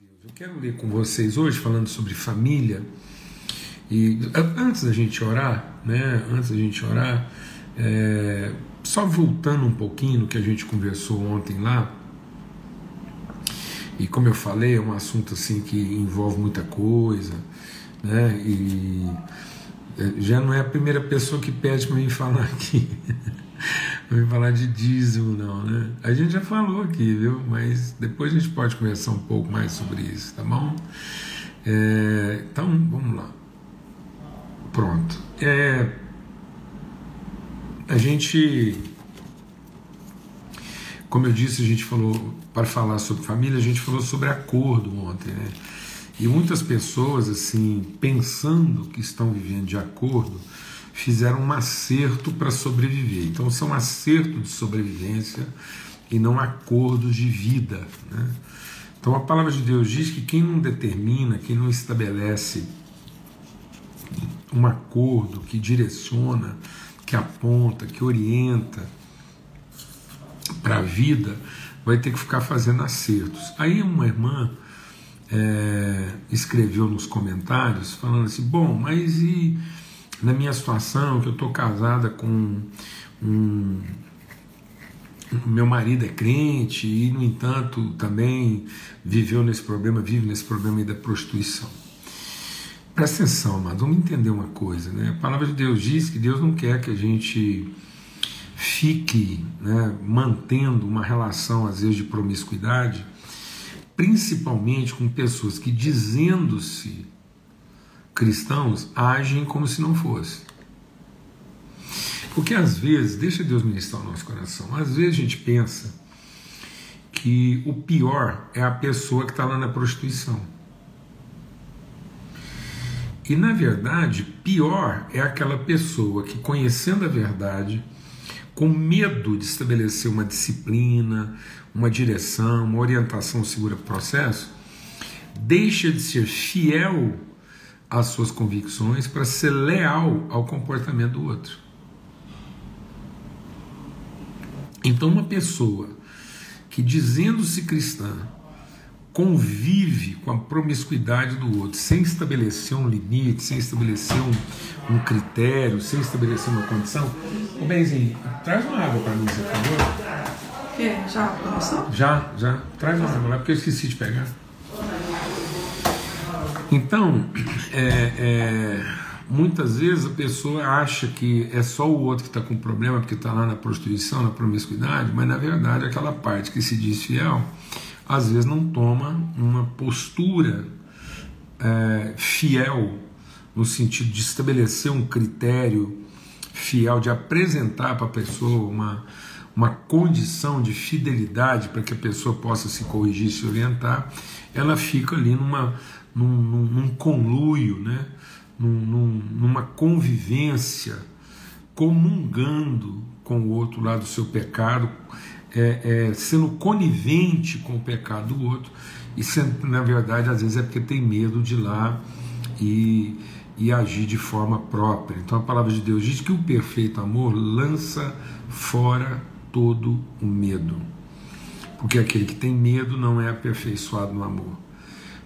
Deus. Eu quero ler com vocês hoje falando sobre família. E antes da gente orar, né? Antes da gente orar, é, só voltando um pouquinho no que a gente conversou ontem lá. E como eu falei, é um assunto assim que envolve muita coisa, né? E é, já não é a primeira pessoa que pede para mim falar aqui. Não falar de dízimo, não, né? A gente já falou aqui, viu? Mas depois a gente pode conversar um pouco mais sobre isso, tá bom? É, então, vamos lá. Pronto. É, a gente, como eu disse, a gente falou, para falar sobre família, a gente falou sobre acordo ontem, né? E muitas pessoas, assim, pensando que estão vivendo de acordo, fizeram um acerto para sobreviver. Então são acertos de sobrevivência e não acordos de vida. Né? Então a palavra de Deus diz que quem não determina, quem não estabelece um acordo que direciona, que aponta, que orienta para a vida, vai ter que ficar fazendo acertos. Aí uma irmã é, escreveu nos comentários falando assim: bom, mas e na minha situação, que eu estou casada com um, meu marido é crente e, no entanto, também viveu nesse problema, vive nesse problema da prostituição. Presta atenção, amado, vamos entender uma coisa, né? A palavra de Deus diz que Deus não quer que a gente fique né, mantendo uma relação, às vezes, de promiscuidade, principalmente com pessoas que, dizendo-se cristãos agem como se não fosse. Porque às vezes, deixa Deus ministrar o nosso coração, às vezes a gente pensa que o pior é a pessoa que está lá na prostituição. E na verdade, pior é aquela pessoa que, conhecendo a verdade, com medo de estabelecer uma disciplina, uma direção, uma orientação segura para o processo, deixa de ser fiel às suas convicções, para ser leal ao comportamento do outro. Então, uma pessoa que, dizendo-se cristã, convive com a promiscuidade do outro, sem estabelecer um limite, sem estabelecer um, um critério, sem estabelecer uma condição. Ô Benzinho, traz uma água para mim, por favor. Que? Já começou? Já, já. Traz uma água lá, porque eu esqueci de pegar. Então, é, é, muitas vezes a pessoa acha que é só o outro que está com problema porque está lá na prostituição, na promiscuidade, mas na verdade aquela parte que se diz fiel, às vezes não toma uma postura é, fiel no sentido de estabelecer um critério fiel, de apresentar para a pessoa uma, uma condição de fidelidade para que a pessoa possa se corrigir, se orientar, ela fica ali numa num, num, num conluio, né? Num, numa convivência, comungando com o outro lado do seu pecado, é, é, sendo conivente com o pecado do outro, e na verdade, às vezes é porque tem medo de ir lá e, e agir de forma própria. Então a palavra de Deus diz que o perfeito amor lança fora todo o medo. Porque aquele que tem medo não é aperfeiçoado no amor.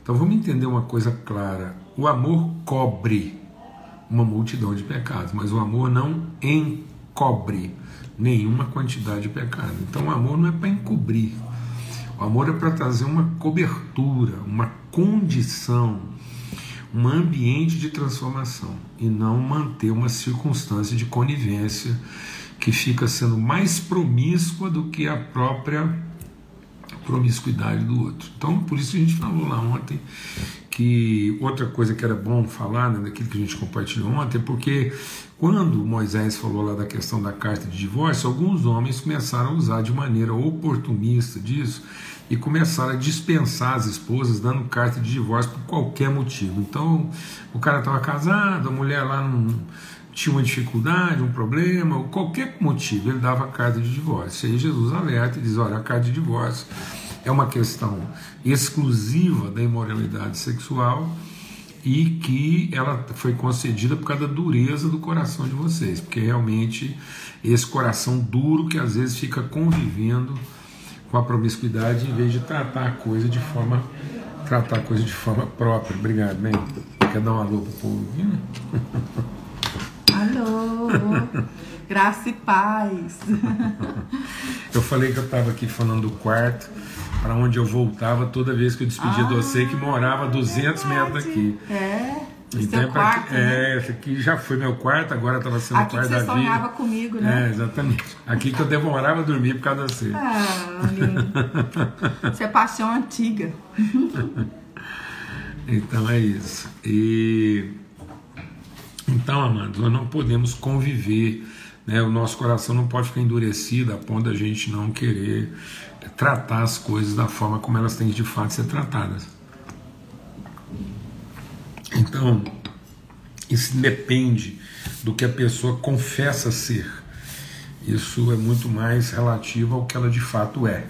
Então vamos entender uma coisa clara: o amor cobre uma multidão de pecados, mas o amor não encobre nenhuma quantidade de pecado. Então o amor não é para encobrir, o amor é para trazer uma cobertura, uma condição, um ambiente de transformação e não manter uma circunstância de conivência que fica sendo mais promíscua do que a própria promiscuidade do outro. Então, por isso a gente falou lá ontem que outra coisa que era bom falar, né, daquilo que a gente compartilhou ontem, porque quando Moisés falou lá da questão da carta de divórcio, alguns homens começaram a usar de maneira oportunista disso e começaram a dispensar as esposas dando carta de divórcio por qualquer motivo. Então, o cara estava casado, a mulher lá não tinha uma dificuldade, um problema, qualquer motivo, ele dava carta de divórcio. E aí Jesus alerta e diz: olha, a carta de divórcio é uma questão exclusiva da imoralidade sexual e que ela foi concedida por causa da dureza do coração de vocês, porque realmente esse coração duro que às vezes fica convivendo com a promiscuidade em vez de tratar a coisa de forma tratar a coisa de forma própria. Obrigado, bem. Quer dar um alô pro povo? Alô, graça e paz. Eu falei que eu estava aqui falando do quarto, para onde eu voltava toda vez que eu despedia ah, de você, que morava a 200 metros daqui. É. Então, seu quarto, né? é, esse aqui já foi meu quarto, agora estava sendo aqui quarto que você da vida. sonhava comigo, né? É, exatamente. Aqui que eu demorava a dormir por causa de você. Ah, lindo. Isso é paixão antiga. então é isso. E então, amados, nós não podemos conviver, né? O nosso coração não pode ficar endurecido a ponto da gente não querer tratar as coisas da forma como elas têm de fato ser tratadas. Então, isso depende do que a pessoa confessa ser. Isso é muito mais relativo ao que ela de fato é.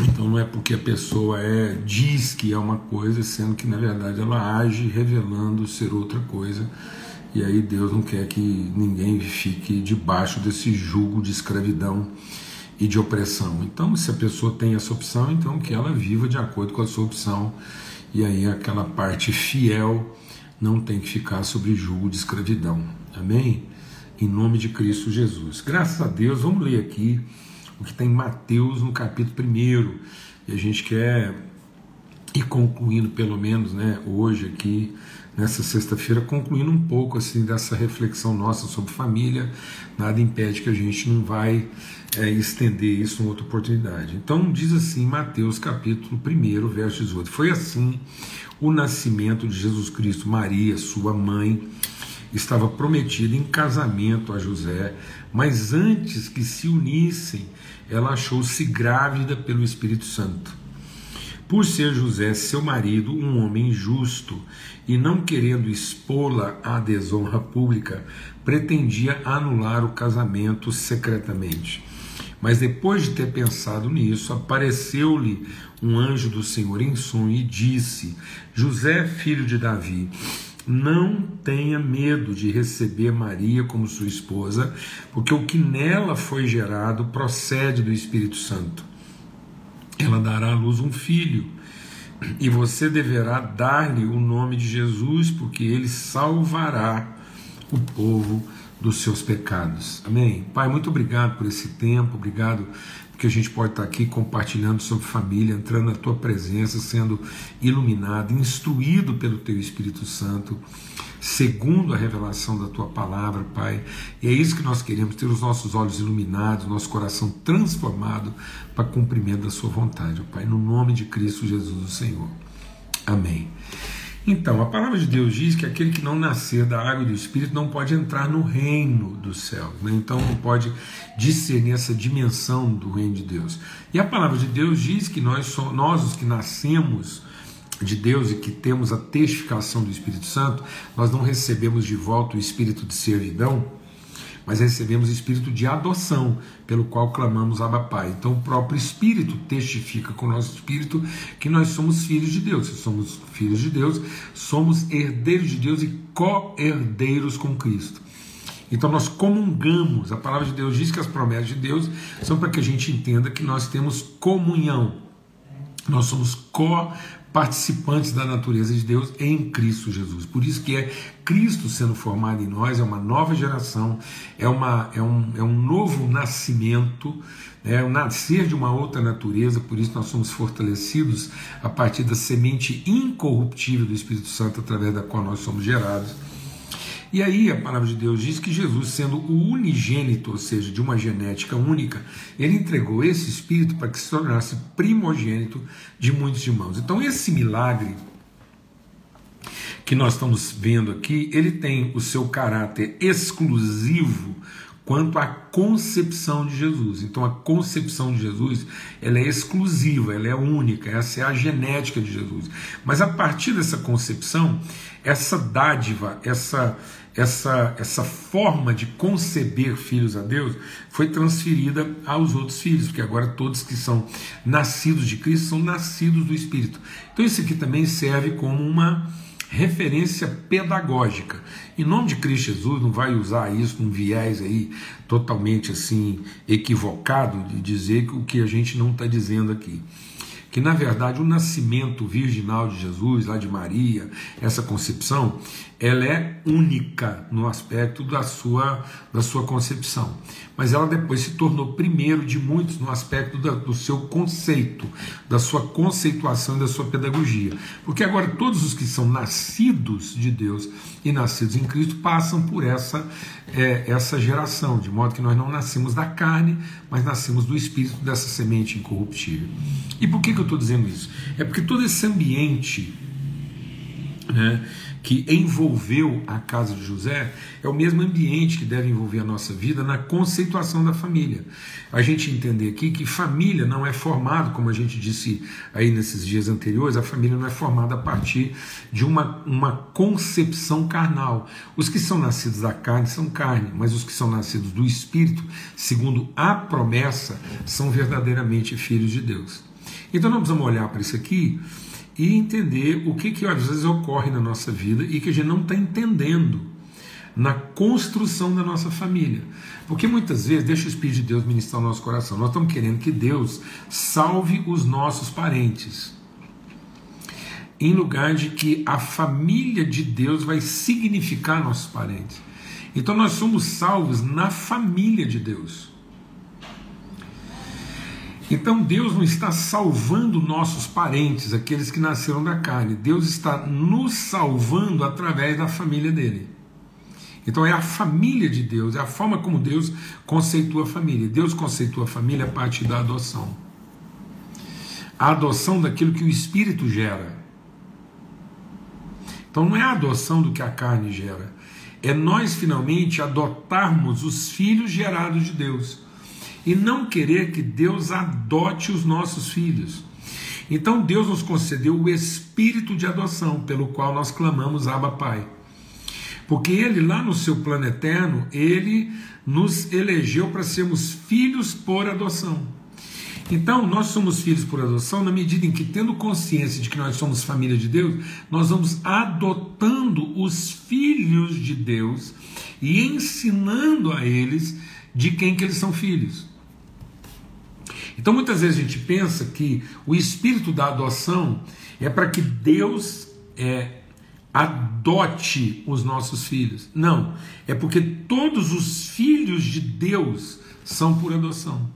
Então não é porque a pessoa é diz que é uma coisa, sendo que na verdade ela age revelando ser outra coisa. E aí Deus não quer que ninguém fique debaixo desse jugo de escravidão e de opressão. Então, se a pessoa tem essa opção, então que ela viva de acordo com a sua opção e aí aquela parte fiel não tem que ficar sobre julgo de escravidão. Amém? Em nome de Cristo Jesus. Graças a Deus, vamos ler aqui o que está em Mateus no capítulo 1. E a gente quer ir concluindo, pelo menos, né, hoje aqui, nessa sexta-feira, concluindo um pouco assim dessa reflexão nossa sobre família. Nada impede que a gente não vai é, estender isso em outra oportunidade. Então diz assim Mateus capítulo 1, verso 18. Foi assim o nascimento de Jesus Cristo. Maria, sua mãe, estava prometida em casamento a José, mas antes que se unissem, ela achou-se grávida pelo Espírito Santo. Por ser José, seu marido, um homem justo e não querendo expô-la à desonra pública, pretendia anular o casamento secretamente. Mas depois de ter pensado nisso, apareceu-lhe um anjo do Senhor em sonho e disse: José, filho de Davi, não tenha medo de receber Maria como sua esposa, porque o que nela foi gerado procede do Espírito Santo. Ela dará à luz um filho, e você deverá dar-lhe o nome de Jesus, porque ele salvará o povo dos seus pecados. Amém? Pai, muito obrigado por esse tempo, obrigado porque a gente pode estar aqui compartilhando sobre família, entrando na tua presença, sendo iluminado, instruído pelo teu Espírito Santo, segundo a revelação da tua palavra, Pai. E é isso que nós queremos, ter os nossos olhos iluminados, nosso coração transformado para cumprimento da sua vontade, Pai, no nome de Cristo Jesus, o Senhor. Amém. Então, a palavra de Deus diz que aquele que não nascer da água e do Espírito não pode entrar no reino dos céus, né? então não pode discernir essa dimensão do reino de Deus. E a palavra de Deus diz que nós, somos, nós os que nascemos de Deus e que temos a testificação do Espírito Santo, nós não recebemos de volta o espírito de servidão, mas recebemos o espírito de adoção, pelo qual clamamos Abba Pai. Então o próprio Espírito testifica com o nosso espírito que nós somos filhos de Deus. Se somos filhos de Deus, somos herdeiros de Deus e co-herdeiros com Cristo. Então nós comungamos, a palavra de Deus diz que as promessas de Deus são para que a gente entenda que nós temos comunhão. Nós somos co participantes da natureza de Deus em Cristo Jesus. Por isso que é Cristo sendo formado em nós, é uma nova geração, é, uma, é, um, é um novo nascimento, é o nascer de uma outra natureza, por isso nós somos fortalecidos a partir da semente incorruptível do Espírito Santo, através da qual nós somos gerados e aí a palavra de Deus diz que Jesus, sendo o unigênito, ou seja, de uma genética única, ele entregou esse espírito para que se tornasse primogênito de muitos irmãos. Então esse milagre que nós estamos vendo aqui, ele tem o seu caráter exclusivo quanto à concepção de Jesus. Então a concepção de Jesus, ela é exclusiva, ela é única, essa é a genética de Jesus. Mas a partir dessa concepção, essa dádiva, essa essa, essa forma de conceber filhos a Deus foi transferida aos outros filhos, porque agora todos que são nascidos de Cristo são nascidos do Espírito. Então isso aqui também serve como uma referência pedagógica. Em nome de Cristo Jesus, não vai usar isso num viés aí totalmente assim equivocado de dizer o que a gente não está dizendo aqui que na verdade o nascimento virginal de Jesus, lá de Maria, essa concepção, ela é única no aspecto da sua, da sua concepção. Mas ela depois se tornou primeiro de muitos no aspecto da, do seu conceito, da sua conceituação e da sua pedagogia. Porque agora todos os que são nascidos de Deus e nascidos em Cristo passam por essa, é, essa geração, de modo que nós não nascemos da carne, mas nascemos do Espírito dessa semente incorruptível. E por que, que eu estou dizendo isso? É porque todo esse ambiente. Né, que envolveu a casa de José é o mesmo ambiente que deve envolver a nossa vida na conceituação da família. A gente entender aqui que família não é formada, como a gente disse aí nesses dias anteriores, a família não é formada a partir de uma, uma concepção carnal. Os que são nascidos da carne são carne, mas os que são nascidos do espírito, segundo a promessa, são verdadeiramente filhos de Deus. Então nós vamos olhar para isso aqui e entender o que, que às vezes ocorre na nossa vida e que a gente não está entendendo na construção da nossa família. Porque muitas vezes, deixa o Espírito de Deus ministrar o nosso coração, nós estamos querendo que Deus salve os nossos parentes, em lugar de que a família de Deus vai significar nossos parentes. Então nós somos salvos na família de Deus. Então Deus não está salvando nossos parentes, aqueles que nasceram da carne. Deus está nos salvando através da família dele. Então é a família de Deus, é a forma como Deus conceitua a família. Deus conceitua a família a partir da adoção. A adoção daquilo que o Espírito gera. Então não é a adoção do que a carne gera. É nós finalmente adotarmos os filhos gerados de Deus e não querer que Deus adote os nossos filhos. Então Deus nos concedeu o espírito de adoção, pelo qual nós clamamos Abba Pai. Porque ele lá no seu plano eterno, ele nos elegeu para sermos filhos por adoção. Então, nós somos filhos por adoção na medida em que, tendo consciência de que nós somos família de Deus, nós vamos adotando os filhos de Deus e ensinando a eles de quem que eles são filhos. Então muitas vezes a gente pensa que o espírito da adoção é para que Deus é, adote os nossos filhos. Não, é porque todos os filhos de Deus são por adoção.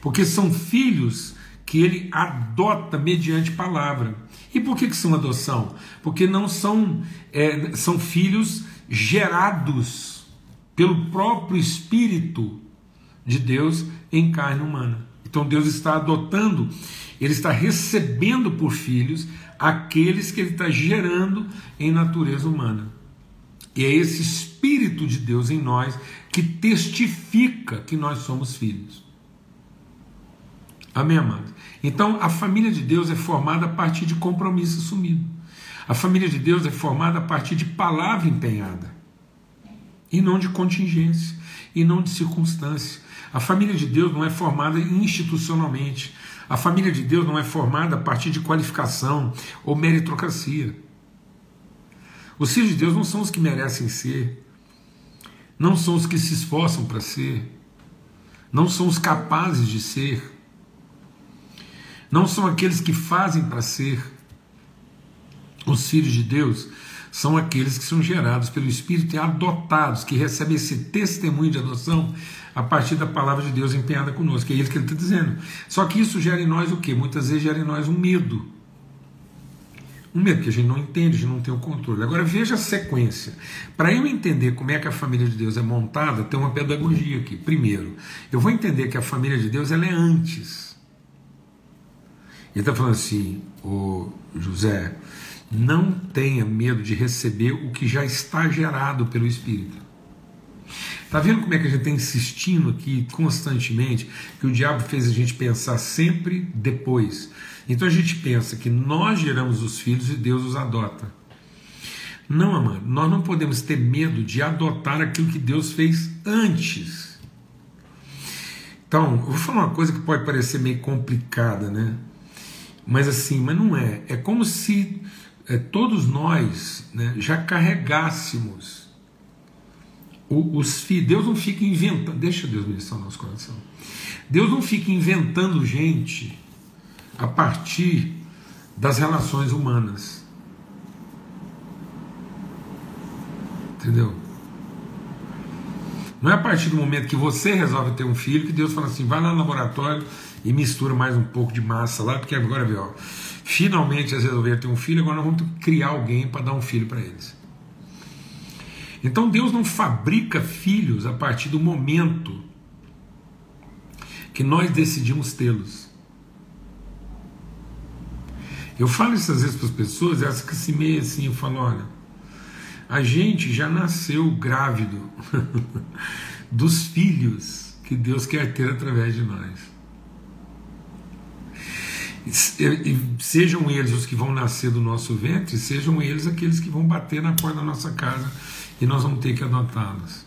Porque são filhos que ele adota mediante palavra. E por que, que são adoção? Porque não são, é, são filhos gerados pelo próprio Espírito de Deus em carne humana. Então Deus está adotando, Ele está recebendo por filhos aqueles que Ele está gerando em natureza humana. E é esse Espírito de Deus em nós que testifica que nós somos filhos. Amém, amados? Então a família de Deus é formada a partir de compromisso assumido. A família de Deus é formada a partir de palavra empenhada e não de contingência e não de circunstância. A família de Deus não é formada institucionalmente. A família de Deus não é formada a partir de qualificação ou meritocracia. Os filhos de Deus não são os que merecem ser, não são os que se esforçam para ser, não são os capazes de ser, não são aqueles que fazem para ser. Os filhos de Deus são aqueles que são gerados pelo Espírito e adotados, que recebem esse testemunho de adoção a partir da palavra de Deus empenhada conosco. É isso que ele está dizendo. Só que isso gera em nós o quê? Muitas vezes gera em nós um medo. Um medo que a gente não entende, a gente não tem o controle. Agora veja a sequência. Para eu entender como é que a família de Deus é montada, tem uma pedagogia aqui. Primeiro, eu vou entender que a família de Deus ela é antes. Ele está falando assim, o José, não tenha medo de receber o que já está gerado pelo Espírito. Está vendo como é que a gente está insistindo aqui constantemente que o diabo fez a gente pensar sempre depois? Então a gente pensa que nós geramos os filhos e Deus os adota. Não, amado, nós não podemos ter medo de adotar aquilo que Deus fez antes. Então, eu vou falar uma coisa que pode parecer meio complicada, né? Mas assim, mas não é. É como se é, todos nós né, já carregássemos os filhos, Deus não fica inventando, deixa Deus ministrar o nosso coração. Deus não fica inventando gente a partir das relações humanas. Entendeu? Não é a partir do momento que você resolve ter um filho que Deus fala assim: vai lá no laboratório e mistura mais um pouco de massa lá, porque agora, viu, finalmente eles resolveram ter um filho, agora nós vamos criar alguém para dar um filho para eles. Então Deus não fabrica filhos a partir do momento que nós decidimos tê-los. Eu falo isso às vezes para as pessoas, essa que se meia assim, eu falo, olha, a gente já nasceu grávido dos filhos que Deus quer ter através de nós. Sejam eles os que vão nascer do nosso ventre, sejam eles aqueles que vão bater na porta da nossa casa e nós vamos ter que adotá-los.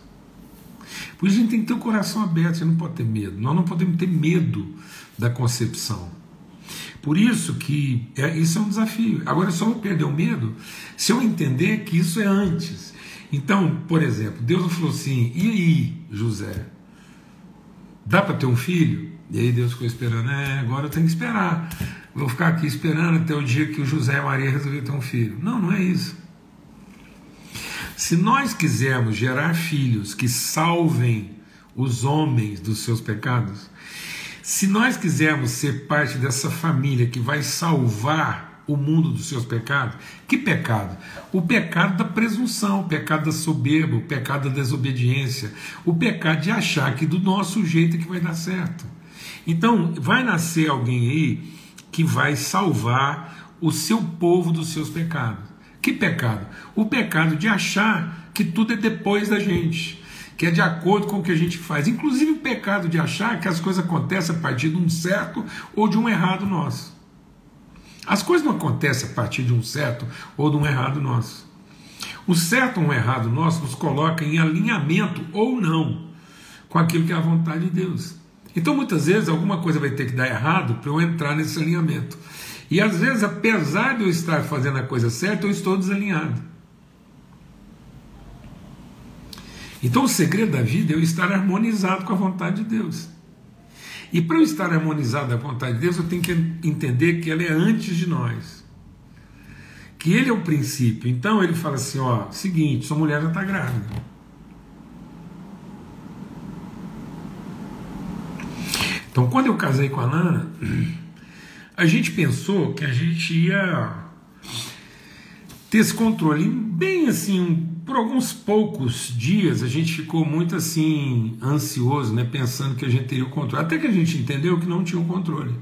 Por isso a gente tem que ter o coração aberto, você não pode ter medo. Nós não podemos ter medo da concepção. Por isso que é, isso é um desafio. Agora, só vou perder o medo se eu entender que isso é antes. Então, por exemplo, Deus falou assim: e aí, José? Dá para ter um filho? E aí Deus ficou esperando, é, agora eu tenho que esperar. Vou ficar aqui esperando até o dia que o José e Maria resolver ter um filho. Não, não é isso. Se nós quisermos gerar filhos que salvem os homens dos seus pecados, se nós quisermos ser parte dessa família que vai salvar o mundo dos seus pecados, que pecado? O pecado da presunção, o pecado da soberba, o pecado da desobediência, o pecado de achar que do nosso jeito é que vai dar certo. Então, vai nascer alguém aí que vai salvar o seu povo dos seus pecados. Que pecado? O pecado de achar que tudo é depois da gente, que é de acordo com o que a gente faz. Inclusive o pecado de achar que as coisas acontecem a partir de um certo ou de um errado nosso. As coisas não acontecem a partir de um certo ou de um errado nosso. O certo ou um errado nosso nos coloca em alinhamento ou não com aquilo que é a vontade de Deus. Então muitas vezes alguma coisa vai ter que dar errado para eu entrar nesse alinhamento. E às vezes, apesar de eu estar fazendo a coisa certa, eu estou desalinhado. Então, o segredo da vida é eu estar harmonizado com a vontade de Deus. E para eu estar harmonizado com a vontade de Deus, eu tenho que entender que ela é antes de nós. Que ele é o princípio. Então ele fala assim: ó, seguinte, sua mulher já está grávida. Então, quando eu casei com a Nana, a gente pensou que a gente ia ter esse controle bem assim, por alguns poucos dias a gente ficou muito assim ansioso, né, pensando que a gente teria o controle, até que a gente entendeu que não tinha o controle.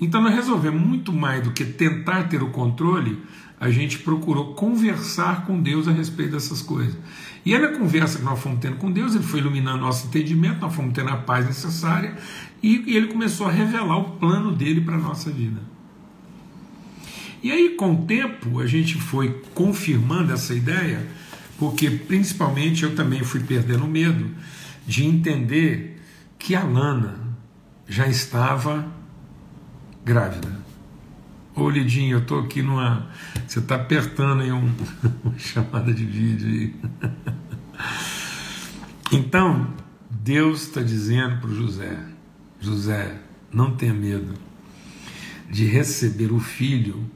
Então nós resolvemos muito mais do que tentar ter o controle, a gente procurou conversar com Deus a respeito dessas coisas. E aí, na conversa que nós fomos tendo com Deus, ele foi iluminando nosso entendimento, nós fomos tendo a paz necessária e, e ele começou a revelar o plano dele para a nossa vida. E aí, com o tempo, a gente foi confirmando essa ideia, porque principalmente eu também fui perdendo medo de entender que a Lana já estava grávida. Ô Lidinho, eu estou aqui numa. Você está apertando aí um... uma chamada de vídeo aí. Então, Deus está dizendo para o José: José, não tenha medo de receber o filho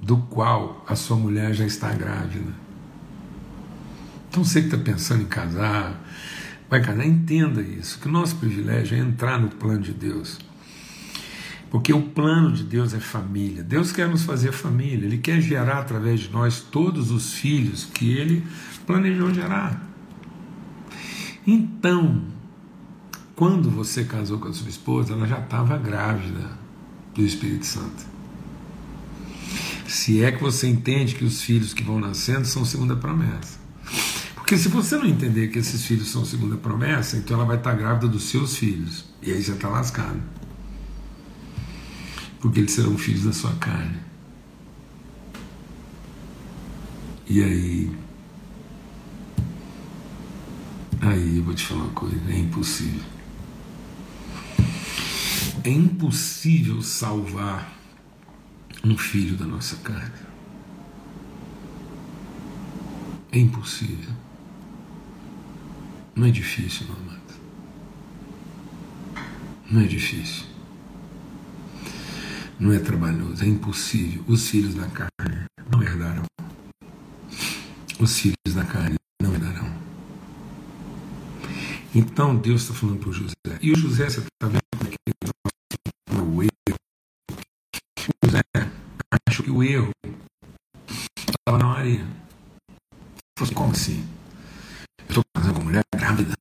do qual a sua mulher já está grávida. Então você que está pensando em casar, vai casar, entenda isso, que o nosso privilégio é entrar no plano de Deus. Porque o plano de Deus é família. Deus quer nos fazer família. Ele quer gerar através de nós todos os filhos que Ele planejou gerar. Então, quando você casou com a sua esposa, ela já estava grávida do Espírito Santo. Se é que você entende que os filhos que vão nascendo são segunda promessa. Porque se você não entender que esses filhos são segunda promessa, então ela vai estar grávida dos seus filhos. E aí você está lascado porque eles serão filhos da sua carne. E aí. Aí eu vou te falar uma coisa: é impossível. É impossível salvar um filho da nossa carne. É impossível. Não é difícil, meu amado. Não é difícil. Não é trabalhoso, é impossível. Os filhos da carne não herdarão. Os filhos da carne não herdarão. Então Deus está falando para o José. E o José, você está vendo como é que ele o erro. O José acho que o erro estava na Maria. Falei, como assim? Eu estou casando com mulher grávida.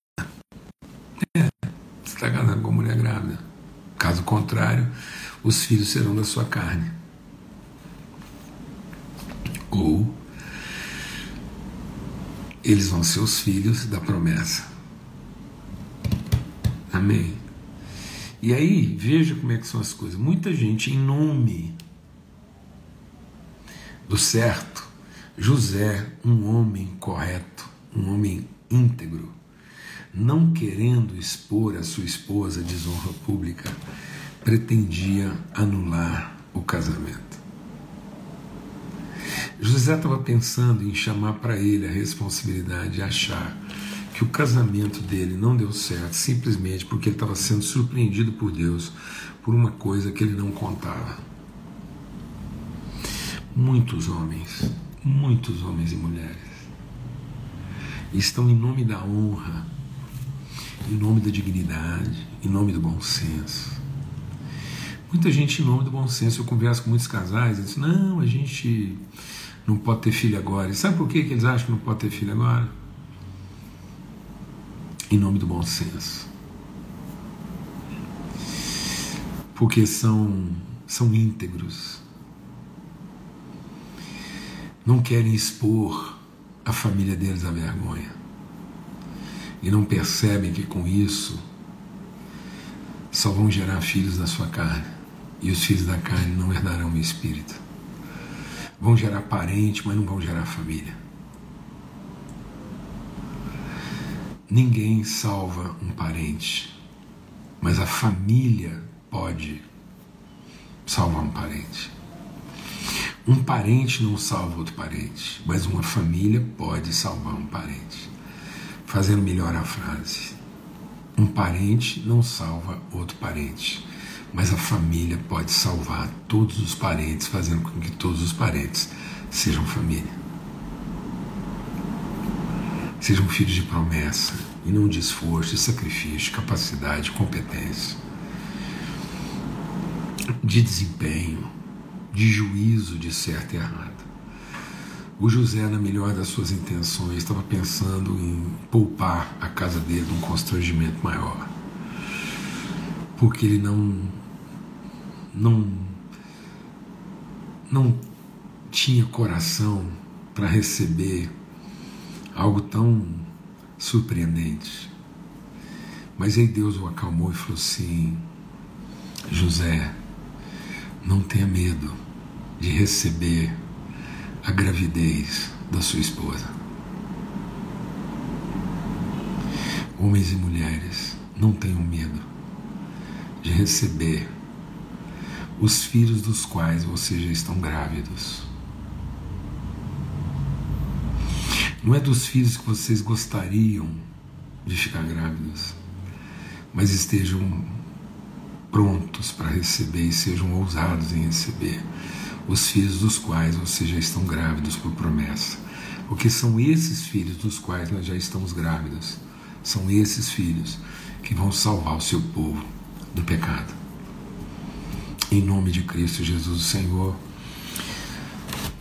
É, você está casando com mulher grávida. Caso contrário, os filhos serão da sua carne. Ou eles vão ser os filhos da promessa. Amém. E aí, veja como é que são as coisas. Muita gente, em nome do certo, José, um homem correto, um homem íntegro, não querendo expor a sua esposa à desonra pública, pretendia anular o casamento. José estava pensando em chamar para ele a responsabilidade e achar que o casamento dele não deu certo simplesmente porque ele estava sendo surpreendido por Deus por uma coisa que ele não contava. Muitos homens, muitos homens e mulheres estão em nome da honra, em nome da dignidade, em nome do bom senso. Muita gente em nome do bom senso, eu converso com muitos casais, eles não, a gente não pode ter filho agora. E sabe por que eles acham que não pode ter filho agora? em nome do bom senso. Porque são, são íntegros. Não querem expor a família deles à vergonha. E não percebem que com isso só vão gerar filhos da sua carne. E os filhos da carne não herdarão o espírito. Vão gerar parente, mas não vão gerar família. Ninguém salva um parente, mas a família pode salvar um parente. Um parente não salva outro parente, mas uma família pode salvar um parente. Fazendo melhor a frase: um parente não salva outro parente, mas a família pode salvar todos os parentes, fazendo com que todos os parentes sejam família sejam filhos de promessa e não de esforço, de sacrifício, de capacidade, de competência, de desempenho, de juízo de certo e errado. O José, na melhor das suas intenções, estava pensando em poupar a casa dele de um constrangimento maior. Porque ele não não não tinha coração para receber algo tão surpreendente. Mas aí Deus o acalmou e falou assim: José, não tenha medo de receber a gravidez da sua esposa. Homens e mulheres, não tenham medo de receber os filhos dos quais vocês já estão grávidos. Não é dos filhos que vocês gostariam de ficar grávidos, mas estejam prontos para receber e sejam ousados em receber os filhos dos quais vocês já estão grávidos por promessa. Porque são esses filhos dos quais nós já estamos grávidos, são esses filhos que vão salvar o seu povo do pecado. Em nome de Cristo Jesus, o Senhor.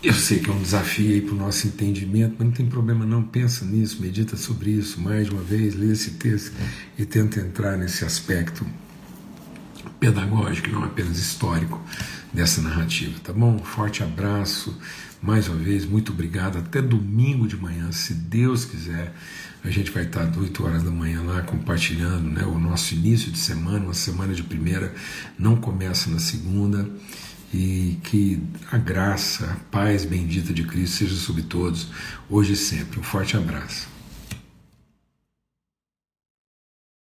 Eu sei que é um desafio para o nosso entendimento, mas não tem problema não, pensa nisso, medita sobre isso mais de uma vez, lê esse texto e tenta entrar nesse aspecto pedagógico, não apenas histórico dessa narrativa, tá bom? Forte abraço, mais uma vez, muito obrigado. Até domingo de manhã, se Deus quiser, a gente vai estar às 8 horas da manhã lá compartilhando né, o nosso início de semana, uma semana de primeira, não começa na segunda e que a graça, a paz bendita de Cristo seja sobre todos, hoje e sempre. Um forte abraço.